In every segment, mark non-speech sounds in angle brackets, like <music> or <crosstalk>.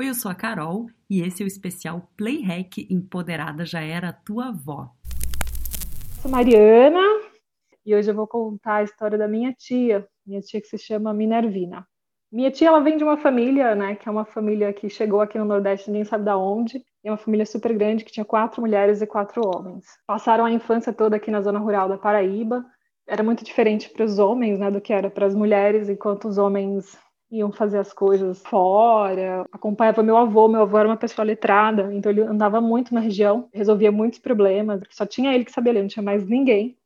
Oi, eu sou a Carol e esse é o especial Playhack Empoderada Já Era Tua Avó. Sou Mariana e hoje eu vou contar a história da minha tia, minha tia que se chama Minervina. Minha tia, ela vem de uma família, né, que é uma família que chegou aqui no Nordeste, ninguém sabe da onde. É uma família super grande que tinha quatro mulheres e quatro homens. Passaram a infância toda aqui na zona rural da Paraíba. Era muito diferente para os homens, né, do que era para as mulheres, enquanto os homens iam fazer as coisas fora. Acompanhava meu avô, meu avô era uma pessoa letrada, então ele andava muito na região, resolvia muitos problemas, só tinha ele que sabia ler, não tinha mais ninguém.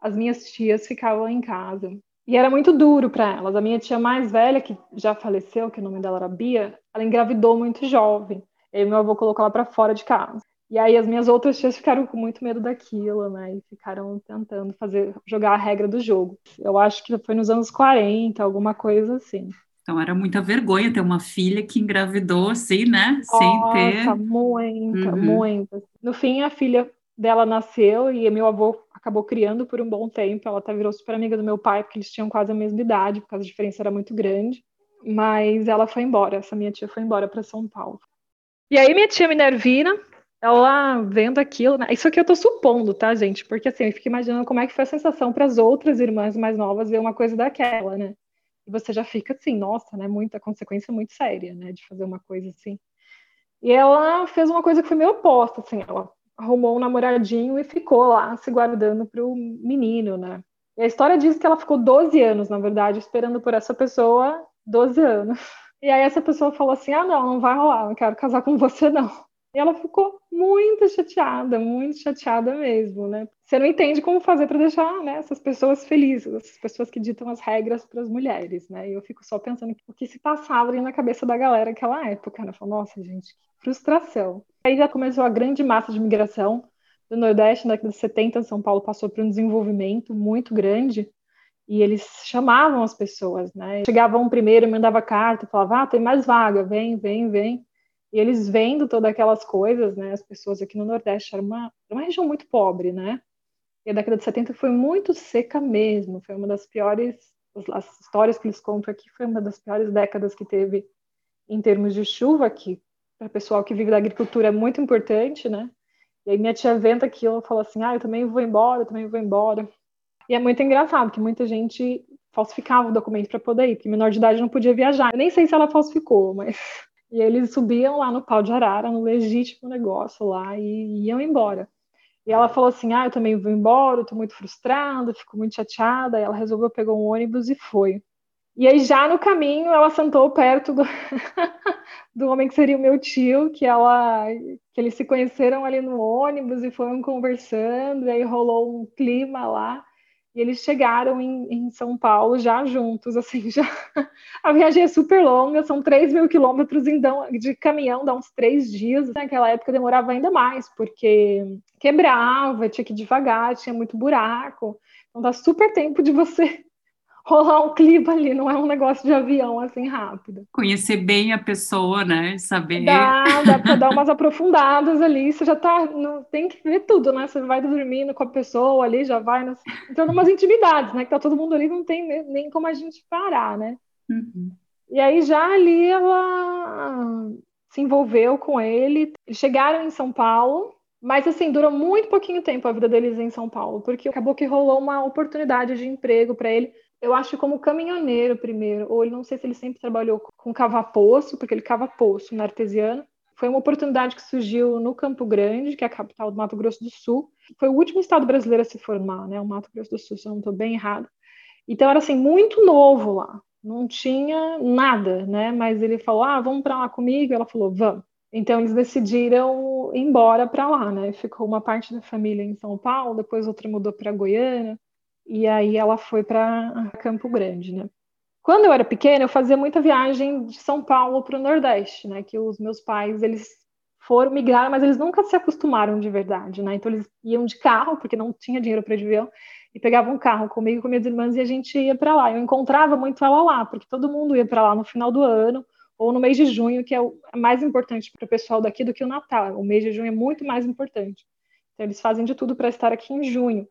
As minhas tias ficavam em casa. E era muito duro para elas. A minha tia mais velha, que já faleceu, que o nome dela era Bia, ela engravidou muito jovem. E meu avô colocou ela para fora de casa. E aí as minhas outras tias ficaram com muito medo daquilo, né? E ficaram tentando fazer jogar a regra do jogo. Eu acho que foi nos anos 40, alguma coisa assim. Então era muita vergonha ter uma filha que engravidou assim, né? Nossa, Sem ter. Muita, uhum. muita. No fim, a filha dela nasceu e meu avô acabou criando por um bom tempo. Ela até virou super amiga do meu pai, porque eles tinham quase a mesma idade, porque a diferença era muito grande. Mas ela foi embora, essa minha tia foi embora para São Paulo. E aí, minha tia Minervina, ela vendo aquilo, né? Isso aqui eu tô supondo, tá, gente? Porque assim, eu fico imaginando como é que foi a sensação para as outras irmãs mais novas ver uma coisa daquela, né? E você já fica assim, nossa, né? Muita consequência muito séria, né? De fazer uma coisa assim. E ela fez uma coisa que foi meio oposta, assim, ela arrumou um namoradinho e ficou lá se guardando pro menino, né? E a história diz que ela ficou 12 anos, na verdade, esperando por essa pessoa 12 anos. E aí essa pessoa falou assim: ah, não, não vai rolar, não quero casar com você, não. E ela ficou muito chateada, muito chateada mesmo, né? Você não entende como fazer para deixar né, essas pessoas felizes, essas pessoas que ditam as regras para as mulheres, né? E eu fico só pensando o que se passava ali na cabeça da galera naquela época, né? Falo, nossa, gente, que frustração. Aí já começou a grande massa de migração do Nordeste, na década de 70, São Paulo passou por um desenvolvimento muito grande e eles chamavam as pessoas, né? Chegava um primeiro, mandava carta, falava, ah, tem mais vaga, vem, vem, vem. E eles vendo todas aquelas coisas, né? As pessoas aqui no Nordeste era uma, uma região muito pobre, né? E a década de 70 foi muito seca mesmo. Foi uma das piores, as histórias que eles contam aqui, foi uma das piores décadas que teve em termos de chuva, que para o pessoal que vive da agricultura é muito importante, né? E aí minha tia vendo aquilo, falou assim, ah, eu também vou embora, eu também vou embora. E é muito engraçado, que muita gente falsificava o documento para poder ir, porque menor de idade não podia viajar. Eu nem sei se ela falsificou, mas e eles subiam lá no pau de arara, no legítimo negócio lá, e iam embora. E ela falou assim: Ah, eu também vou embora, eu tô muito frustrada, fico muito chateada. E ela resolveu pegar um ônibus e foi. E aí, já no caminho, ela sentou perto do, <laughs> do homem que seria o meu tio, que ela que eles se conheceram ali no ônibus e foram conversando, e aí rolou um clima lá. E eles chegaram em, em, São Paulo já juntos, assim, <laughs> já. A viagem é super longa, são 3 mil quilômetros de caminhão, dá uns três dias. Naquela época demorava ainda mais, porque quebrava, tinha que ir devagar, tinha muito buraco. Então dá super tempo de você rolar um clima ali, não é um negócio de avião assim rápido. Conhecer bem a pessoa, né? Saber. Dá, dá para dar umas aprofundadas ali, você já tá. No, tem que ver tudo, né? Você vai dormindo com a pessoa ali, já vai nas, entrando umas intimidades, né? Que tá todo mundo ali, não tem nem, como a gente parar, né? Uhum. E aí já ali ela se envolveu com ele. Chegaram em São Paulo, mas assim, durou muito pouquinho tempo a vida deles em São Paulo, porque acabou que rolou uma oportunidade de emprego para ele eu acho como caminhoneiro primeiro, ou ele não sei se ele sempre trabalhou com cavar poço, porque ele cava poço na artesiana. Foi uma oportunidade que surgiu no Campo Grande, que é a capital do Mato Grosso do Sul. Foi o último estado brasileiro a se formar, né? O Mato Grosso do Sul, se eu não estou bem errado. Então era assim muito novo lá, não tinha nada, né? Mas ele falou: "Ah, vamos para lá comigo". Ela falou: "Vamos". Então eles decidiram ir embora para lá, né? Ficou uma parte da família em São Paulo, depois outra mudou para Goiânia e aí ela foi para Campo Grande, né? Quando eu era pequena, eu fazia muita viagem de São Paulo para o Nordeste, né? Que os meus pais, eles foram migrar, mas eles nunca se acostumaram de verdade, né? Então eles iam de carro, porque não tinha dinheiro para avião, e pegavam um carro comigo e com minhas irmãs e a gente ia para lá. Eu encontrava muito ela lá, porque todo mundo ia para lá no final do ano ou no mês de junho, que é o mais importante para o pessoal daqui do que o Natal. O mês de junho é muito mais importante. Então eles fazem de tudo para estar aqui em junho.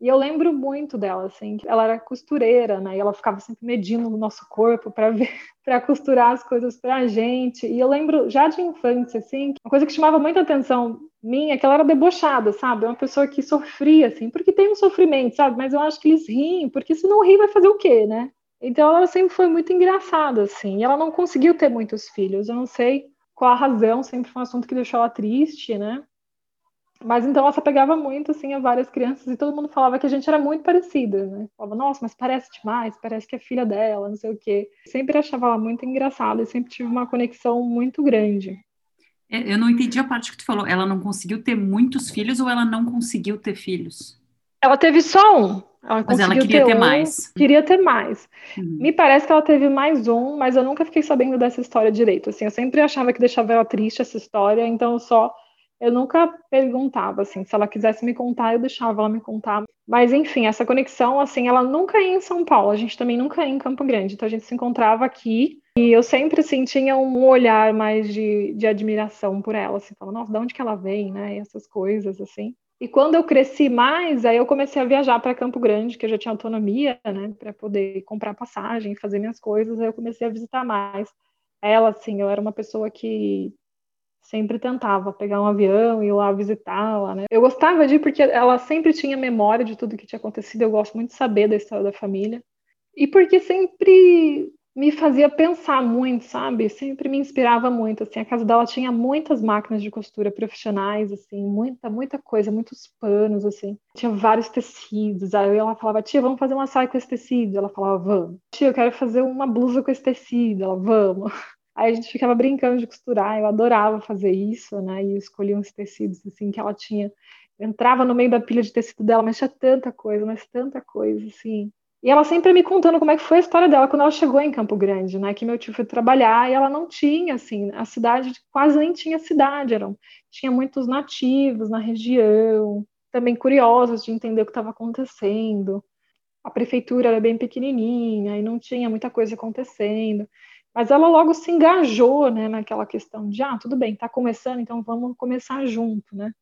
E eu lembro muito dela, assim, que ela era costureira, né? E ela ficava sempre medindo o nosso corpo para ver, <laughs> para costurar as coisas para a gente. E eu lembro já de infância, assim, uma coisa que chamava muita atenção minha, é que ela era debochada, sabe? Uma pessoa que sofria, assim, porque tem um sofrimento, sabe? Mas eu acho que eles riem, porque se não rir vai fazer o quê, né? Então ela sempre foi muito engraçada, assim. E ela não conseguiu ter muitos filhos. Eu não sei qual a razão, sempre foi um assunto que deixou ela triste, né? Mas então ela se apegava muito assim a várias crianças e todo mundo falava que a gente era muito parecida, né? Falava, nossa, mas parece demais, parece que é filha dela, não sei o quê. Sempre achava ela muito engraçada e sempre tive uma conexão muito grande. É, eu não entendi a parte que tu falou. Ela não conseguiu ter muitos filhos ou ela não conseguiu ter filhos? Ela teve só um. Ela mas ela queria ter, ter um, mais. Queria ter mais. Uhum. Me parece que ela teve mais um, mas eu nunca fiquei sabendo dessa história direito. Assim, eu sempre achava que deixava ela triste essa história, então eu só eu nunca perguntava, assim, se ela quisesse me contar, eu deixava ela me contar. Mas, enfim, essa conexão, assim, ela nunca ia em São Paulo, a gente também nunca ia em Campo Grande, então a gente se encontrava aqui e eu sempre, assim, tinha um olhar mais de, de admiração por ela, assim, falando, nossa, de onde que ela vem, né, e essas coisas, assim. E quando eu cresci mais, aí eu comecei a viajar para Campo Grande, que eu já tinha autonomia, né, para poder comprar passagem, fazer minhas coisas, aí eu comecei a visitar mais. Ela, assim, eu era uma pessoa que sempre tentava pegar um avião e ir lá visitá-la, né? Eu gostava de ir porque ela sempre tinha memória de tudo que tinha acontecido, eu gosto muito de saber da história da família. E porque sempre me fazia pensar muito, sabe? Sempre me inspirava muito, assim, a casa dela tinha muitas máquinas de costura profissionais, assim, muita, muita coisa, muitos panos, assim. Tinha vários tecidos. Aí ela falava: "Tia, vamos fazer uma saia com esse tecido". Ela falava: "Vamos". "Tia, eu quero fazer uma blusa com esse tecido". Ela: "Vamos". <laughs> Aí a gente ficava brincando de costurar, eu adorava fazer isso, né? E escolhia uns tecidos assim que ela tinha. Entrava no meio da pilha de tecido dela, mas tinha tanta coisa, mas tanta coisa, assim. E ela sempre me contando como é que foi a história dela quando ela chegou em Campo Grande, né? Que meu tio foi trabalhar e ela não tinha, assim, a cidade quase nem tinha cidade, eram, tinha muitos nativos na região, também curiosos de entender o que estava acontecendo. A prefeitura era bem pequenininha e não tinha muita coisa acontecendo. Mas ela logo se engajou, né, naquela questão de, ah, tudo bem, está começando, então vamos começar junto, né?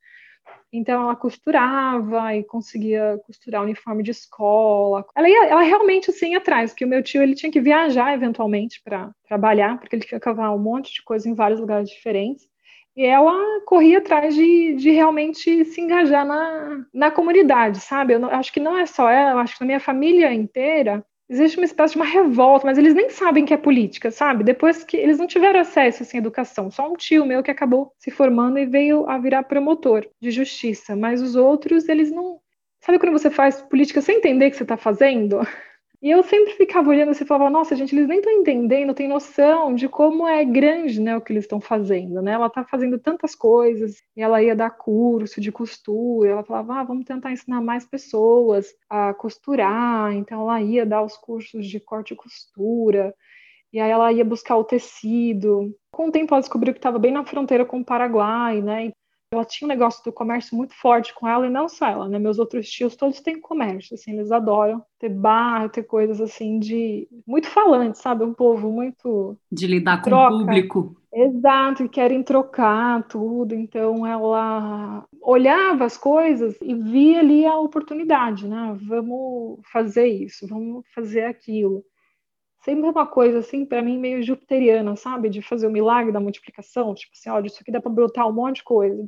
Então ela costurava e conseguia costurar uniforme de escola. Ela ia, ela realmente assim atrás, porque o meu tio ele tinha que viajar eventualmente para trabalhar, porque ele tinha que cavar um monte de coisa em vários lugares diferentes. E ela corria atrás de, de realmente se engajar na, na comunidade, sabe? Eu não, acho que não é só ela, acho que na minha família inteira existe uma espécie de uma revolta, mas eles nem sabem que é política, sabe? Depois que eles não tiveram acesso assim, à educação, só um tio meu que acabou se formando e veio a virar promotor de justiça, mas os outros, eles não. Sabe quando você faz política sem entender o que você está fazendo? E eu sempre ficava olhando assim e falava, nossa, gente, eles nem estão entendendo, tem noção de como é grande né, o que eles estão fazendo, né? Ela está fazendo tantas coisas, ela ia dar curso de costura, ela falava, ah, vamos tentar ensinar mais pessoas a costurar, então ela ia dar os cursos de corte e costura, e aí ela ia buscar o tecido. Com o tempo ela descobriu que estava bem na fronteira com o Paraguai, né? Ela tinha um negócio do comércio muito forte com ela, e não só ela, né? Meus outros tios todos têm comércio, assim, eles adoram ter bar, ter coisas assim de. muito falante, sabe? Um povo muito. De lidar com o público. Exato, e querem trocar tudo. Então ela olhava as coisas e via ali a oportunidade, né? Vamos fazer isso, vamos fazer aquilo. Sempre uma coisa assim, para mim, meio jupiteriana, sabe? De fazer o milagre da multiplicação. Tipo assim, olha, isso aqui dá para brotar um monte de coisa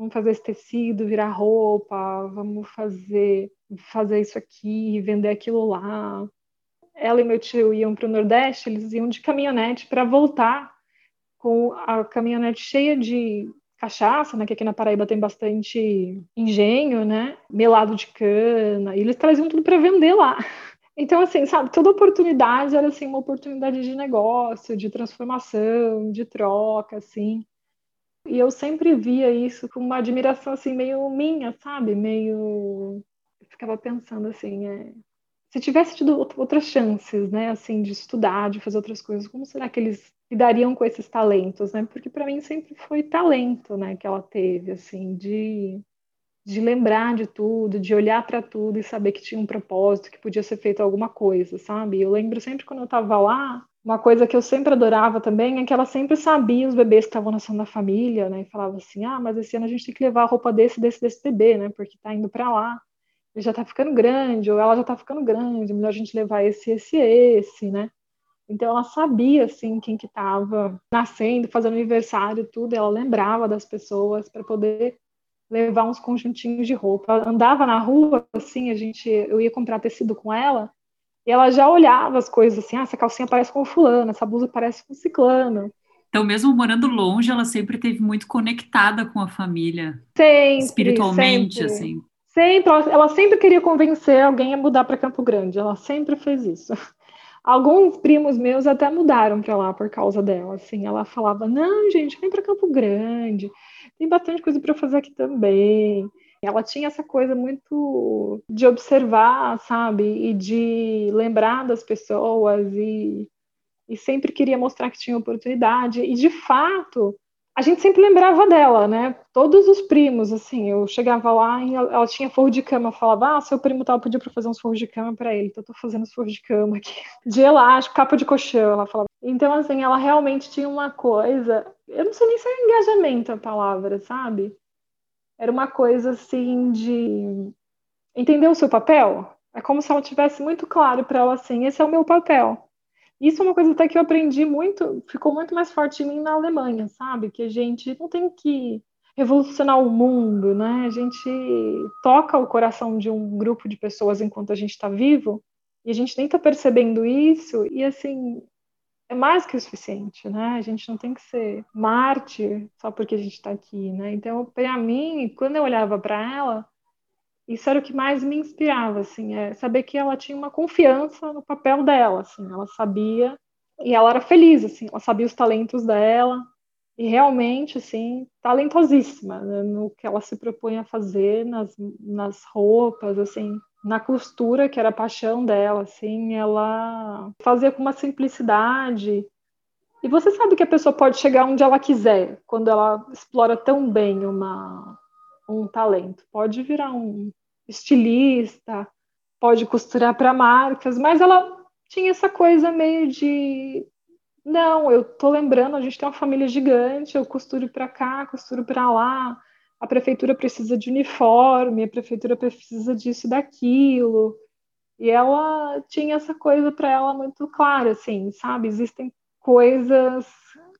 vamos fazer esse tecido virar roupa, vamos fazer fazer isso aqui, vender aquilo lá. Ela e meu tio iam para o Nordeste, eles iam de caminhonete para voltar com a caminhonete cheia de cachaça, né, que aqui na Paraíba tem bastante engenho, né, melado de cana, e eles traziam tudo para vender lá. <laughs> Então, assim, sabe, toda oportunidade era, assim, uma oportunidade de negócio, de transformação, de troca, assim. E eu sempre via isso com uma admiração assim meio minha, sabe? Meio eu ficava pensando assim, é... se tivesse tido outras chances, né, assim, de estudar, de fazer outras coisas, como será que eles lidariam com esses talentos, né? Porque para mim sempre foi talento, né, que ela teve, assim, de de lembrar de tudo, de olhar para tudo e saber que tinha um propósito, que podia ser feito alguma coisa, sabe? Eu lembro sempre quando eu estava lá, uma coisa que eu sempre adorava também é que ela sempre sabia os bebês que estavam nascendo na família, né? E falava assim: ah, mas esse ano a gente tem que levar a roupa desse, desse, desse bebê, né? Porque tá indo para lá. ele já tá ficando grande, ou ela já tá ficando grande, melhor a gente levar esse, esse, esse, né? Então ela sabia assim quem que estava nascendo, fazendo aniversário, tudo. Ela lembrava das pessoas para poder levar uns conjuntinhos de roupa. Ela andava na rua assim, a gente, eu ia comprar tecido com ela e ela já olhava as coisas assim, ah, essa calcinha parece com fulano, essa blusa parece com ciclano. Então, mesmo morando longe, ela sempre teve muito conectada com a família. Sempre, espiritualmente, sempre. assim. Sempre, ela sempre queria convencer alguém a mudar para Campo Grande. Ela sempre fez isso. Alguns primos meus até mudaram para lá por causa dela. Assim, ela falava: "Não, gente, vem para Campo Grande. Tem bastante coisa para fazer aqui também". Ela tinha essa coisa muito de observar, sabe, e de lembrar das pessoas e, e sempre queria mostrar que tinha oportunidade. E de fato, a gente sempre lembrava dela, né? Todos os primos, assim, eu chegava lá e ela tinha forro de cama, eu falava, ah, seu primo tal pediu para fazer uns forros de cama para ele, então eu tô fazendo os forros de cama aqui, <laughs> de elástico, capa de colchão, ela falava. Então, assim, ela realmente tinha uma coisa, eu não sei nem se é engajamento a palavra, sabe? Era uma coisa, assim, de entender o seu papel. É como se ela tivesse muito claro para ela, assim, esse é o meu papel. Isso é uma coisa até que eu aprendi muito, ficou muito mais forte em mim na Alemanha, sabe? Que a gente não tem que revolucionar o mundo, né? A gente toca o coração de um grupo de pessoas enquanto a gente está vivo e a gente nem está percebendo isso e assim é mais que o suficiente, né? A gente não tem que ser mártir só porque a gente está aqui, né? Então, para mim, quando eu olhava para ela, isso era o que mais me inspirava, assim, é saber que ela tinha uma confiança no papel dela, assim, ela sabia e ela era feliz, assim, ela sabia os talentos dela e realmente, assim, talentosíssima né, no que ela se propõe a fazer nas, nas roupas, assim, na costura, que era a paixão dela, assim, ela fazia com uma simplicidade. E você sabe que a pessoa pode chegar onde ela quiser, quando ela explora tão bem uma, um talento. Pode virar um estilista, pode costurar para marcas, mas ela tinha essa coisa meio de não, eu tô lembrando, a gente tem uma família gigante, eu costuro para cá, costuro para lá, a prefeitura precisa de uniforme, a prefeitura precisa disso daquilo. E ela tinha essa coisa para ela muito clara, assim, sabe? Existem coisas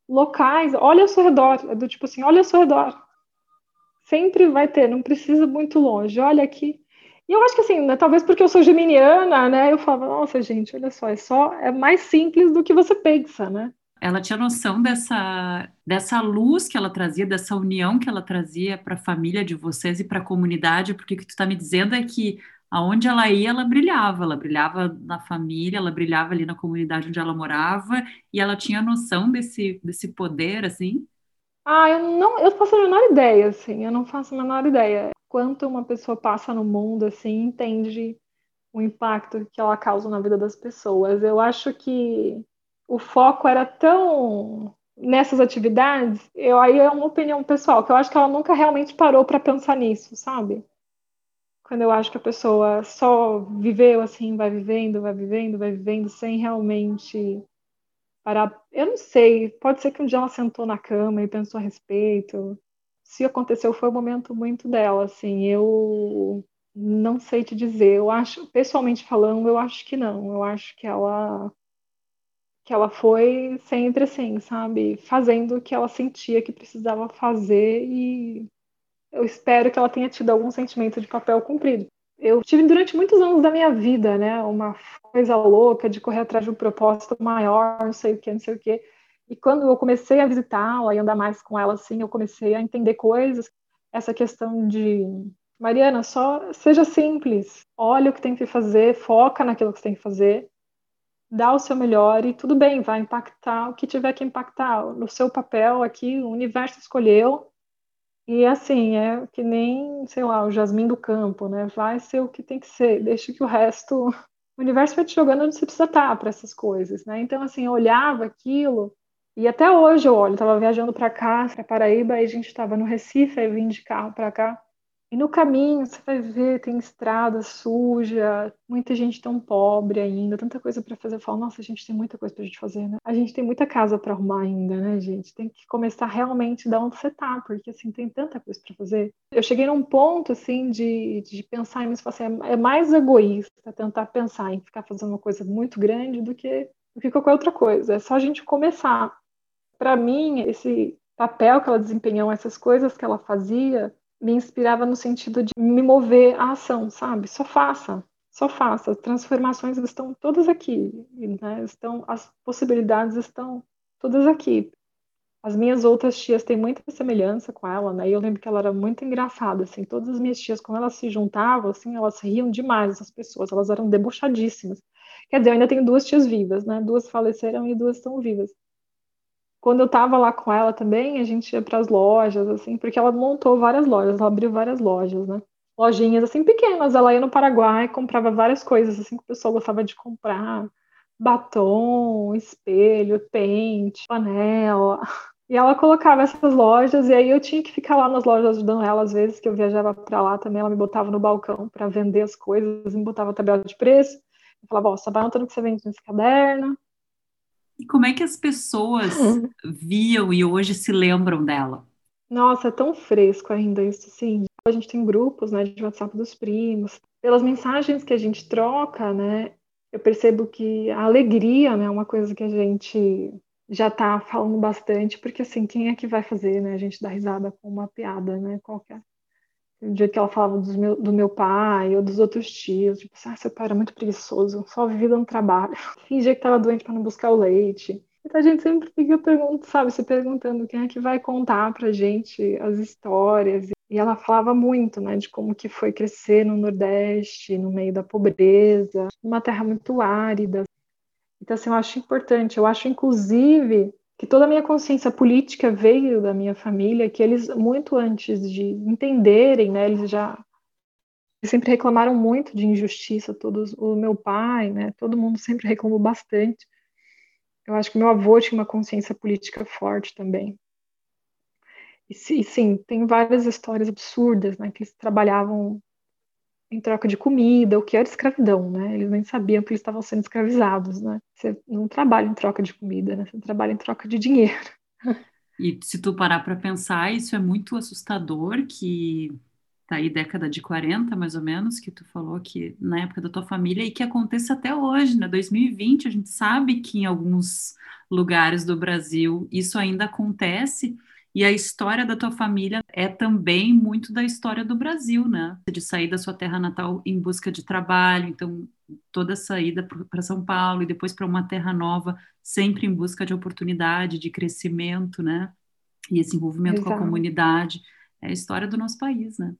locais, olha ao seu redor, é do tipo assim, olha ao seu redor. Sempre vai ter, não precisa muito longe. Olha aqui. E eu acho que assim, né, talvez porque eu sou geminiana, né? Eu falava, nossa, gente, olha só, é só é mais simples do que você pensa, né? Ela tinha noção dessa, dessa luz que ela trazia, dessa união que ela trazia para a família de vocês e para a comunidade, porque o que tu está me dizendo é que aonde ela ia, ela brilhava, ela brilhava na família, ela brilhava ali na comunidade onde ela morava, e ela tinha noção desse, desse poder, assim? Ah, eu não, eu faço a menor ideia, assim, eu não faço a menor ideia. Quanto uma pessoa passa no mundo, assim, entende o impacto que ela causa na vida das pessoas. Eu acho que o foco era tão nessas atividades, eu aí é uma opinião pessoal, que eu acho que ela nunca realmente parou para pensar nisso, sabe? Quando eu acho que a pessoa só viveu assim, vai vivendo, vai vivendo, vai vivendo, sem realmente parar. Eu não sei, pode ser que um dia ela sentou na cama e pensou a respeito. Se aconteceu, foi um momento muito dela, assim. Eu não sei te dizer. Eu acho, pessoalmente falando, eu acho que não. Eu acho que ela que ela foi sempre assim, sabe, fazendo o que ela sentia que precisava fazer e eu espero que ela tenha tido algum sentimento de papel cumprido eu tive durante muitos anos da minha vida, né, uma coisa louca de correr atrás de um propósito maior, não sei o que, não sei o que. E quando eu comecei a visitá-la e andar mais com ela, assim, eu comecei a entender coisas. Essa questão de, Mariana, só seja simples, olha o que tem que fazer, foca naquilo que você tem que fazer, dá o seu melhor e tudo bem, vai impactar o que tiver que impactar. No seu papel aqui, o universo escolheu, e assim, é que nem, sei lá, o jasmim do campo, né? Vai ser o que tem que ser, deixa que o resto. <laughs> O universo vai te jogando onde você precisa estar para essas coisas, né? Então, assim, eu olhava aquilo, e até hoje eu olho, estava viajando para cá, para Paraíba, e a gente estava no Recife, aí vim de carro para cá. E no caminho você vai ver, tem estrada suja, muita gente tão pobre ainda, tanta coisa para fazer. Eu falo, nossa, a gente tem muita coisa pra gente fazer, né? A gente tem muita casa para arrumar ainda, né, gente? Tem que começar realmente da onde você tá, porque assim, tem tanta coisa para fazer. Eu cheguei num ponto, assim, de, de pensar nisso, assim, é, é mais egoísta tentar pensar em ficar fazendo uma coisa muito grande do que, do que qualquer outra coisa. É só a gente começar. Para mim, esse papel que ela desempenhou, essas coisas que ela fazia, me inspirava no sentido de me mover à ação, sabe? Só faça, só faça. As transformações estão todas aqui, né? Estão, as possibilidades estão todas aqui. As minhas outras tias têm muita semelhança com ela, né? E eu lembro que ela era muito engraçada, assim. Todas as minhas tias, quando elas se juntavam, assim, elas riam demais das pessoas. Elas eram debochadíssimas. Quer dizer, eu ainda tenho duas tias vivas, né? Duas faleceram e duas estão vivas quando eu tava lá com ela também, a gente ia para as lojas, assim, porque ela montou várias lojas, ela abriu várias lojas, né? Lojinhas assim pequenas. Ela ia no Paraguai, comprava várias coisas assim que o pessoal gostava de comprar: batom, espelho, pente, panela. E ela colocava essas lojas, e aí eu tinha que ficar lá nas lojas ajudando ela, às vezes que eu viajava para lá também, ela me botava no balcão para vender as coisas, me botava tabela de preço. Eu falava, ó, só vai anotando que você vende nesse caderno, e como é que as pessoas <laughs> viam e hoje se lembram dela? Nossa, é tão fresco ainda isso, sim. A gente tem grupos, né, de WhatsApp dos primos. Pelas mensagens que a gente troca, né, eu percebo que a alegria, né, é uma coisa que a gente já está falando bastante, porque assim, quem é que vai fazer, né, a gente dá risada com uma piada, né, qualquer o dia que ela falava meu, do meu pai ou dos outros tios, tipo assim, ah, seu pai era muito preguiçoso, só vivia no trabalho, <laughs> fingia que estava doente para não buscar o leite. Então a gente sempre fica perguntando, sabe, se perguntando quem é que vai contar pra gente as histórias. E ela falava muito, né, de como que foi crescer no Nordeste, no meio da pobreza, numa terra muito árida. Então, assim, eu acho importante. Eu acho, inclusive, que toda a minha consciência política veio da minha família, que eles, muito antes de entenderem, né, eles já eles sempre reclamaram muito de injustiça, todos, o meu pai, né, todo mundo sempre reclamou bastante. Eu acho que meu avô tinha uma consciência política forte também. E, sim, tem várias histórias absurdas, né, que eles trabalhavam em troca de comida, o que era escravidão, né? Eles nem sabiam que eles estavam sendo escravizados, né? Você não trabalha em troca de comida, né? Você trabalha em troca de dinheiro. E se tu parar para pensar, isso é muito assustador que tá aí década de 40, mais ou menos, que tu falou que na época da tua família e que aconteça até hoje, né? 2020, a gente sabe que em alguns lugares do Brasil isso ainda acontece. E a história da tua família é também muito da história do Brasil, né? De sair da sua terra natal em busca de trabalho, então toda a saída para São Paulo e depois para uma terra nova, sempre em busca de oportunidade, de crescimento, né? E esse envolvimento Exato. com a comunidade. É a história do nosso país, né?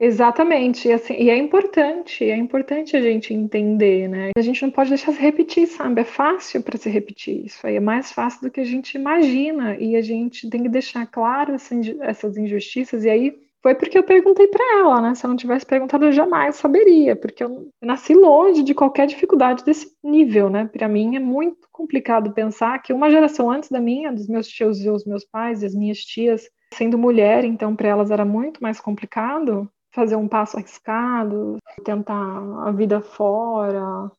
Exatamente, e, assim, e é importante, é importante a gente entender, né? A gente não pode deixar se repetir, sabe? É fácil para se repetir isso aí, é mais fácil do que a gente imagina, e a gente tem que deixar claro essas injustiças, e aí foi porque eu perguntei para ela, né? Se eu não tivesse perguntado, eu jamais saberia, porque eu nasci longe de qualquer dificuldade desse nível, né? Para mim é muito complicado pensar que uma geração antes da minha, dos meus tios e os meus pais e as minhas tias, sendo mulher, então para elas era muito mais complicado fazer um passo arriscado, tentar a vida fora.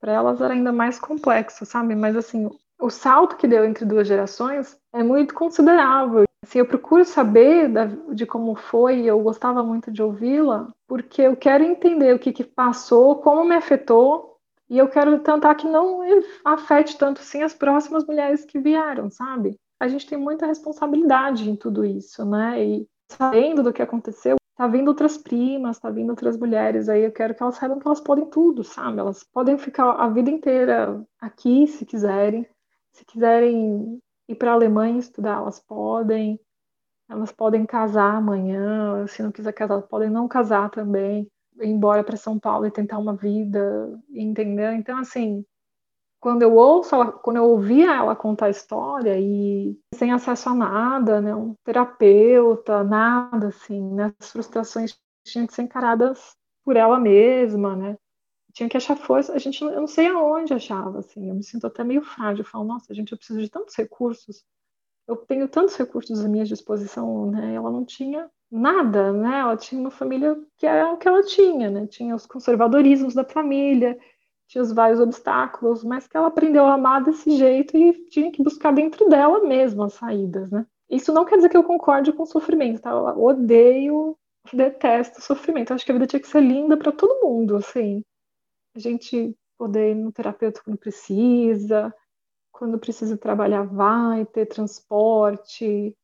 Para elas era ainda mais complexo, sabe? Mas assim, o salto que deu entre duas gerações é muito considerável. Assim, eu procuro saber da, de como foi, eu gostava muito de ouvi-la, porque eu quero entender o que, que passou, como me afetou, e eu quero tentar que não afete tanto assim as próximas mulheres que vieram, sabe? A gente tem muita responsabilidade em tudo isso, né? E sabendo do que aconteceu, tá vindo outras primas, tá vindo outras mulheres aí, eu quero que elas saibam que elas podem tudo, sabe? Elas podem ficar a vida inteira aqui, se quiserem. Se quiserem ir para a Alemanha estudar, elas podem. Elas podem casar amanhã, se não quiser casar, podem não casar também, ir embora para São Paulo e tentar uma vida, entendeu? Então, assim, quando eu ouço ela, quando eu ouvia ela contar a história e sem acesso a nada, né, um terapeuta, nada assim, né, as frustrações tinham que ser encaradas por ela mesma, né? Tinha que achar força, a gente eu não sei aonde achava assim, eu me sinto até meio frágil, eu falo, nossa, gente, eu preciso de tantos recursos. Eu tenho tantos recursos à minha disposição, né? Ela não tinha nada, né? Ela tinha uma família que era o que ela tinha, né? Tinha os conservadorismos da família, tinha os vários obstáculos, mas que ela aprendeu a amar desse jeito e tinha que buscar dentro dela mesma as saídas, né? Isso não quer dizer que eu concorde com o sofrimento, tá? Eu odeio, detesto o sofrimento. Eu acho que a vida tinha que ser linda para todo mundo, assim. A gente poder ir no terapeuta quando precisa, quando precisa trabalhar, vai ter transporte.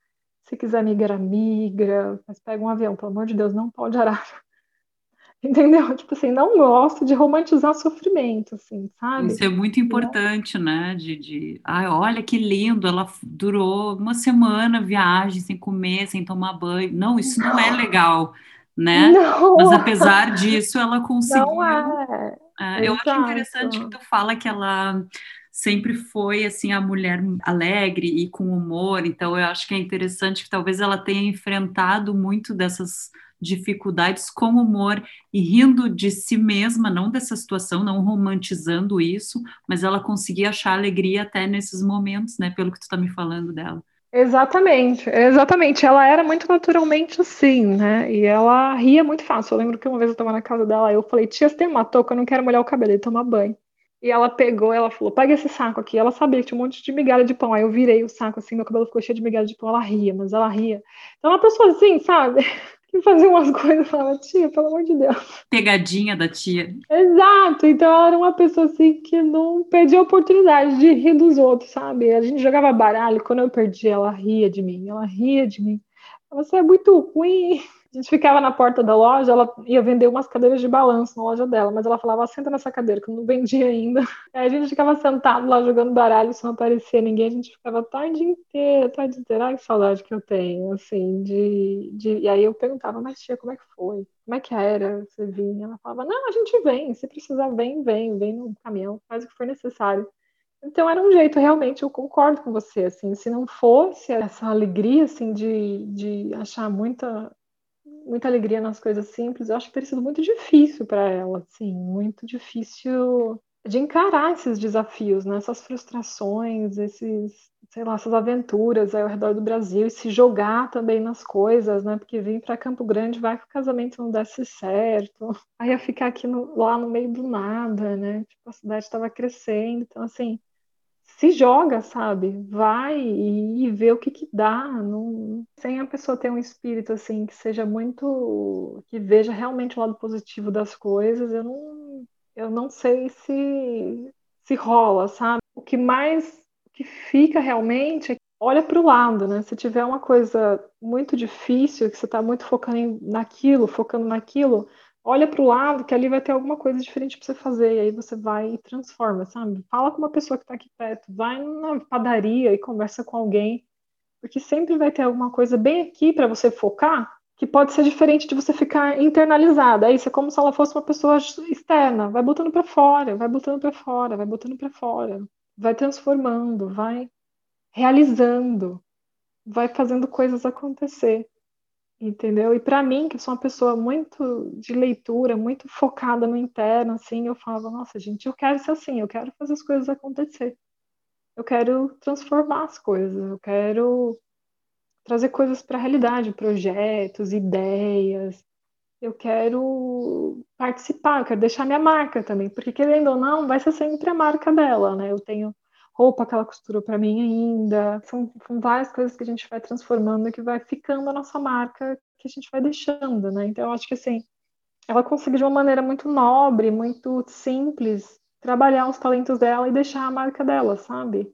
Se quiser migrar, migra, mas pega um avião, pelo amor de Deus, não pode arar <laughs> Entendeu? Tipo assim, não gosto de romantizar sofrimento, assim, sabe? Isso é muito importante, né? De, de, ai, olha que lindo, ela durou uma semana viagem sem comer, sem tomar banho. Não, isso não é legal, né? Não. Mas apesar disso, ela <laughs> conseguiu. Não é. é eu acho interessante que tu fala que ela sempre foi assim a mulher alegre e com humor, então eu acho que é interessante que talvez ela tenha enfrentado muito dessas dificuldades com humor e rindo de si mesma, não dessa situação, não romantizando isso, mas ela conseguia achar alegria até nesses momentos, né? Pelo que tu está me falando dela. Exatamente, exatamente. Ela era muito naturalmente assim, né? E ela ria muito fácil. Eu lembro que uma vez eu estava na casa dela, eu falei, tia, você tem uma touca? Eu não quero molhar o cabelo e tomar banho. E ela pegou, ela falou, pega esse saco aqui. Ela sabia que tinha um monte de migalha de pão. Aí eu virei o saco assim, meu cabelo ficou cheio de migalha de pão. Ela ria, mas ela ria. Então, uma pessoa assim, sabe? <laughs> fazia umas <laughs> coisas e falava, tia, pelo amor de Deus. Pegadinha da tia. Exato, então ela era uma pessoa assim que não perdia a oportunidade de rir dos outros, sabe? A gente jogava baralho, quando eu perdia, ela ria de mim, ela ria de mim. Você é muito ruim. A gente ficava na porta da loja, ela ia vender umas cadeiras de balanço na loja dela, mas ela falava, senta nessa cadeira, que eu não vendia ainda. <laughs> Aí a gente ficava sentado lá jogando baralho, se não aparecia ninguém, a gente ficava a tarde inteira, a tarde inteira. Ai, que saudade que eu tenho, assim, de, de... E aí eu perguntava, mas tia, como é que foi? Como é que era? Você vinha? Ela falava, não, a gente vem, se precisar, vem, vem, vem no caminhão, faz o que for necessário. Então era um jeito, realmente, eu concordo com você, assim, se não fosse essa alegria, assim, de, de achar muita muita alegria nas coisas simples, eu acho que teria sido muito difícil para ela, assim, muito difícil de encarar esses desafios, né? essas frustrações, esses, sei lá, essas aventuras ao redor do Brasil e se jogar também nas coisas, né? Porque vir para Campo Grande vai que o casamento não desse certo, aí ia ficar aqui no, lá no meio do nada, né? Tipo, a cidade estava crescendo, então assim, se joga, sabe? Vai e, vê o que que dá. Não... Sem a pessoa ter um espírito assim que seja muito, que veja realmente o lado positivo das coisas, eu não, eu não sei se se rola, sabe? O que mais que fica realmente é olha para o lado, né? Se tiver uma coisa muito difícil, que você está muito focando naquilo, focando naquilo, olha para o lado que ali vai ter alguma coisa diferente para você fazer, e aí você vai e transforma, sabe? Fala com uma pessoa que está aqui perto, vai na padaria e conversa com alguém, porque sempre vai ter alguma coisa bem aqui para você focar, que pode ser diferente de você ficar internalizada. Isso é como se ela fosse uma pessoa externa, vai botando para fora, vai botando para fora, vai botando para fora, vai transformando, vai realizando, vai fazendo coisas acontecer. Entendeu? E para mim, que sou uma pessoa muito de leitura, muito focada no interno, assim, eu falava, nossa, gente, eu quero ser assim, eu quero fazer as coisas acontecer. Eu quero transformar as coisas, eu quero trazer coisas para a realidade, projetos, ideias. Eu quero participar, eu quero deixar minha marca também, porque querendo ou não, vai ser sempre a marca dela, né? Eu tenho roupa que ela costurou para mim ainda. São, são, várias coisas que a gente vai transformando que vai ficando a nossa marca, que a gente vai deixando, né? Então, eu acho que assim, ela conseguiu de uma maneira muito nobre, muito simples, trabalhar os talentos dela e deixar a marca dela, sabe?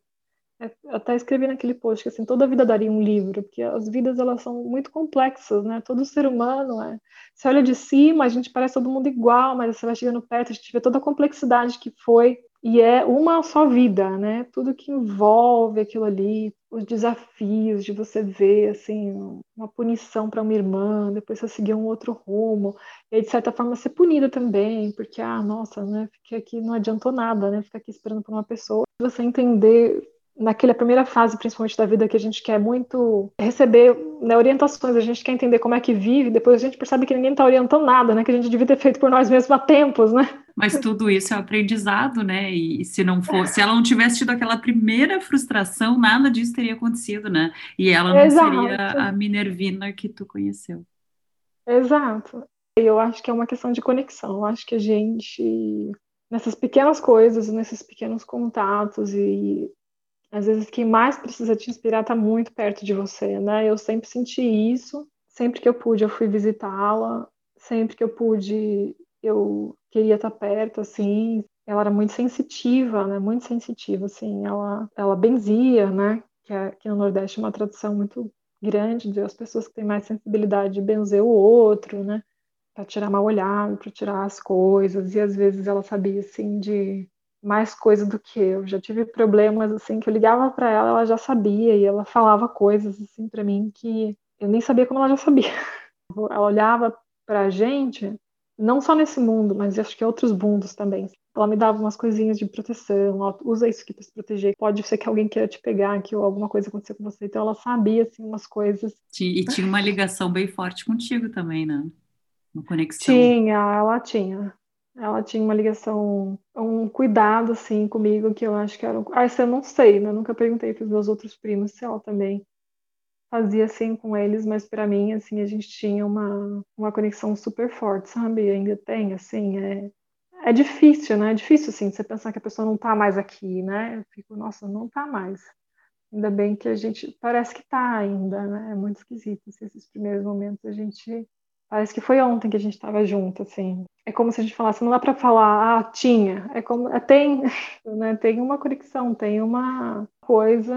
É, eu até escrevi naquele post que assim, toda vida daria um livro, porque as vidas elas são muito complexas, né? Todo ser humano é. Você olha de cima, a gente parece todo mundo igual, mas você vai chegando perto, a gente vê toda a complexidade que foi e é uma só vida, né? Tudo que envolve aquilo ali, os desafios de você ver assim uma punição para uma irmã, depois você seguir um outro rumo, e aí, de certa forma ser punida também, porque ah, nossa, né? Fiquei aqui não adiantou nada, né? Ficar aqui esperando por uma pessoa. Você entender naquela primeira fase, principalmente da vida, que a gente quer muito receber né, orientações, a gente quer entender como é que vive, depois a gente percebe que ninguém está orientando nada, né? Que a gente devia ter feito por nós mesmos há tempos, né? Mas tudo isso é aprendizado, né? E se não fosse, se ela não tivesse tido aquela primeira frustração, nada disso teria acontecido, né? E ela não Exato. seria a Minervina que tu conheceu. Exato. Eu acho que é uma questão de conexão. Eu acho que a gente, nessas pequenas coisas, nesses pequenos contatos e às vezes quem mais precisa te inspirar está muito perto de você, né? Eu sempre senti isso. Sempre que eu pude, eu fui visitá-la. Sempre que eu pude, eu queria estar perto, assim. Ela era muito sensitiva, né? Muito sensitiva, assim. Ela, ela benzia, né? Que aqui no Nordeste é uma tradição muito grande de as pessoas que têm mais sensibilidade de benzer o outro, né? Para tirar mal olhado, para tirar as coisas. E às vezes ela sabia, assim, de mais coisa do que eu. Já tive problemas assim que eu ligava para ela, ela já sabia e ela falava coisas assim para mim que eu nem sabia como ela já sabia. <laughs> Ela olhava para a gente, não só nesse mundo, mas acho que outros mundos também. Ela me dava umas coisinhas de proteção, usa isso aqui para se proteger. Pode ser que alguém queira te pegar aqui ou alguma coisa acontecer com você. Então ela sabia assim umas coisas. E tinha uma ligação bem forte contigo também, né? Uma conexão. Tinha, ela tinha. Ela tinha uma ligação, um cuidado assim comigo que eu acho que era. Ah, isso eu não sei, né? Eu nunca perguntei para os meus outros primos se ela também fazia assim com eles, mas para mim assim a gente tinha uma, uma conexão super forte, sabe? Ainda tem assim, é é difícil, né? É difícil assim você pensar que a pessoa não tá mais aqui, né? Eu fico, nossa, não tá mais. Ainda bem que a gente parece que tá ainda, né? É muito esquisito assim, esses primeiros momentos a gente Parece que foi ontem que a gente estava junto, assim. É como se a gente falasse, não dá para falar, ah, tinha. É como, é, tem, <laughs> né, tem uma conexão, tem uma coisa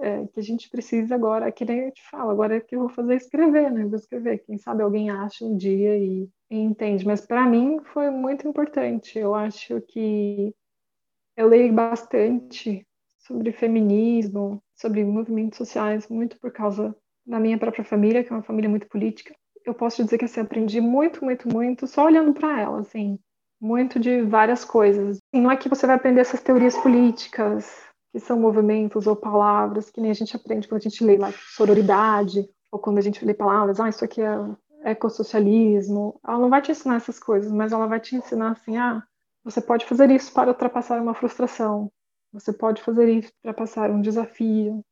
é, que a gente precisa agora, que nem eu te falo, agora é que eu vou fazer escrever, né? Vou escrever. Quem sabe alguém acha um dia e, e entende. Mas para mim foi muito importante. Eu acho que eu leio bastante sobre feminismo, sobre movimentos sociais, muito por causa da minha própria família, que é uma família muito política eu posso dizer que assim, aprendi muito, muito, muito só olhando para ela, assim, muito de várias coisas. E não é que você vai aprender essas teorias políticas, que são movimentos ou palavras, que nem a gente aprende quando a gente lê lá sororidade, ou quando a gente lê palavras, ah, isso aqui é ecossocialismo. Ela não vai te ensinar essas coisas, mas ela vai te ensinar assim, ah, você pode fazer isso para ultrapassar uma frustração, você pode fazer isso para passar um desafio,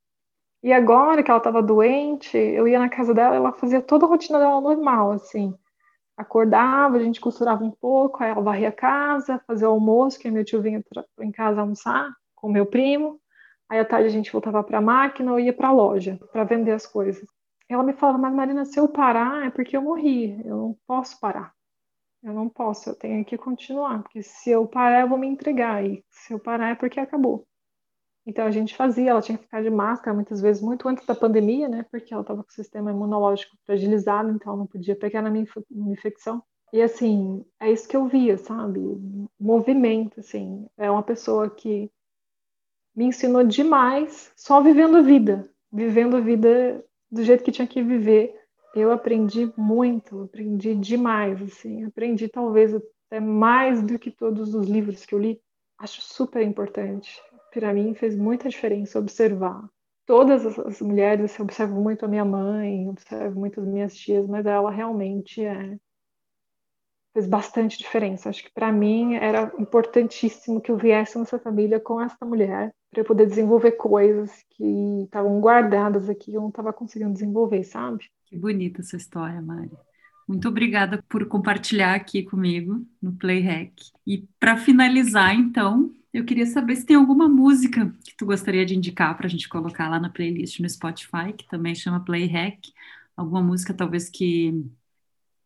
e agora que ela estava doente, eu ia na casa dela, ela fazia toda a rotina dela normal, assim. Acordava, a gente costurava um pouco, aí ela varria a casa, fazia o almoço, que meu tio vinha em casa almoçar com meu primo. Aí à tarde a gente voltava para a máquina ou ia para a loja para vender as coisas. Ela me falava, mas Marina, se eu parar é porque eu morri, eu não posso parar. Eu não posso, eu tenho que continuar, porque se eu parar eu vou me entregar, e se eu parar é porque acabou. Então a gente fazia, ela tinha que ficar de máscara muitas vezes, muito antes da pandemia, né? Porque ela estava com o sistema imunológico fragilizado, então não podia pegar na minha infecção. E assim, é isso que eu via, sabe? Movimento, assim. É uma pessoa que me ensinou demais só vivendo a vida, vivendo a vida do jeito que tinha que viver. Eu aprendi muito, aprendi demais, assim. Aprendi talvez até mais do que todos os livros que eu li. Acho super importante para mim fez muita diferença observar. Todas as mulheres, eu observo muito a minha mãe, observo muito as minhas tias, mas ela realmente é, fez bastante diferença. Acho que para mim era importantíssimo que eu viesse nessa família com essa mulher para eu poder desenvolver coisas que estavam guardadas aqui eu não estava conseguindo desenvolver, sabe? Que bonita essa história, Mari. Muito obrigada por compartilhar aqui comigo no Playhack. E para finalizar, então, eu queria saber se tem alguma música que tu gostaria de indicar para a gente colocar lá na playlist no Spotify, que também chama Playhack. Alguma música talvez que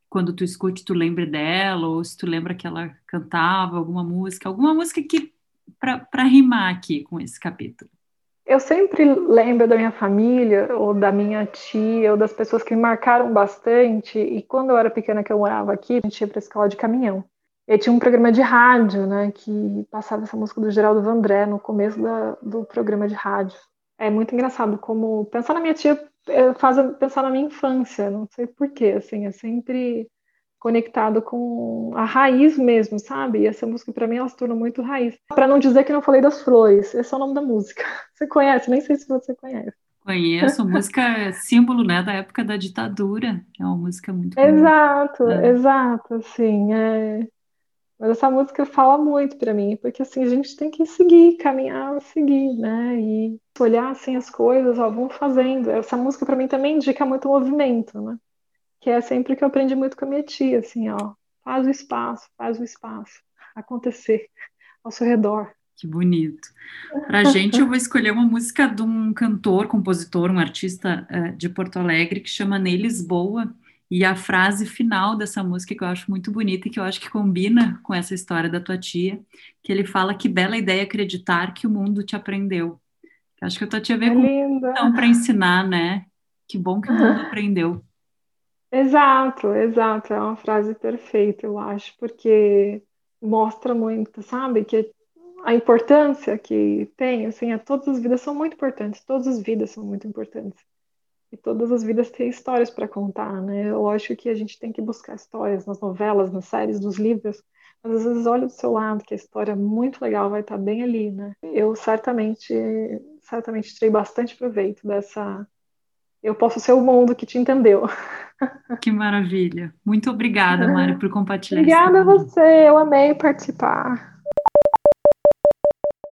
quando tu escute tu lembre dela, ou se tu lembra que ela cantava alguma música, alguma música que para rimar aqui com esse capítulo. Eu sempre lembro da minha família, ou da minha tia, ou das pessoas que me marcaram bastante. E quando eu era pequena, que eu morava aqui, a gente ia para a escola de caminhão. E tinha um programa de rádio, né, que passava essa música do Geraldo Vandré no começo da, do programa de rádio. É muito engraçado como pensar na minha tia é, faz pensar na minha infância, não sei porquê, assim, é sempre conectado com a raiz mesmo, sabe? E essa música para mim ela se tornou muito raiz. Para não dizer que não falei das flores, esse é o nome da música. <laughs> Você conhece? Nem sei se você conhece. Conheço, música é símbolo, né, da época da ditadura. É uma música muito Exato, exato, assim, é mas essa música fala muito para mim, porque assim, a gente tem que seguir, caminhar, seguir, né? E olhar assim as coisas, ó, vamos fazendo. Essa música para mim também indica muito movimento, né? que é sempre que eu aprendi muito com a minha tia, assim, ó, faz o espaço, faz o espaço acontecer ao seu redor. Que bonito. Para a gente, eu vou escolher uma música de um cantor, compositor, um artista uh, de Porto Alegre que chama Ney Lisboa. E a frase final dessa música que eu acho muito bonita e que eu acho que combina com essa história da tua tia, que ele fala que bela ideia acreditar que o mundo te aprendeu. Eu acho que a tua tia veio é com para ensinar, né? Que bom que o mundo <laughs> aprendeu. Exato, exato. É uma frase perfeita, eu acho, porque mostra muito, sabe? Que a importância que tem, assim, a todas as vidas são muito importantes, todas as vidas são muito importantes. E todas as vidas têm histórias para contar, né? Eu acho que a gente tem que buscar histórias nas novelas, nas séries, nos livros, mas às vezes olha do seu lado, que a história muito legal vai estar bem ali, né? Eu certamente, certamente tirei bastante proveito dessa. Eu posso ser o mundo que te entendeu. <laughs> Que maravilha. Muito obrigada, Mari, por compartilhar. Obrigada a você, eu amei participar.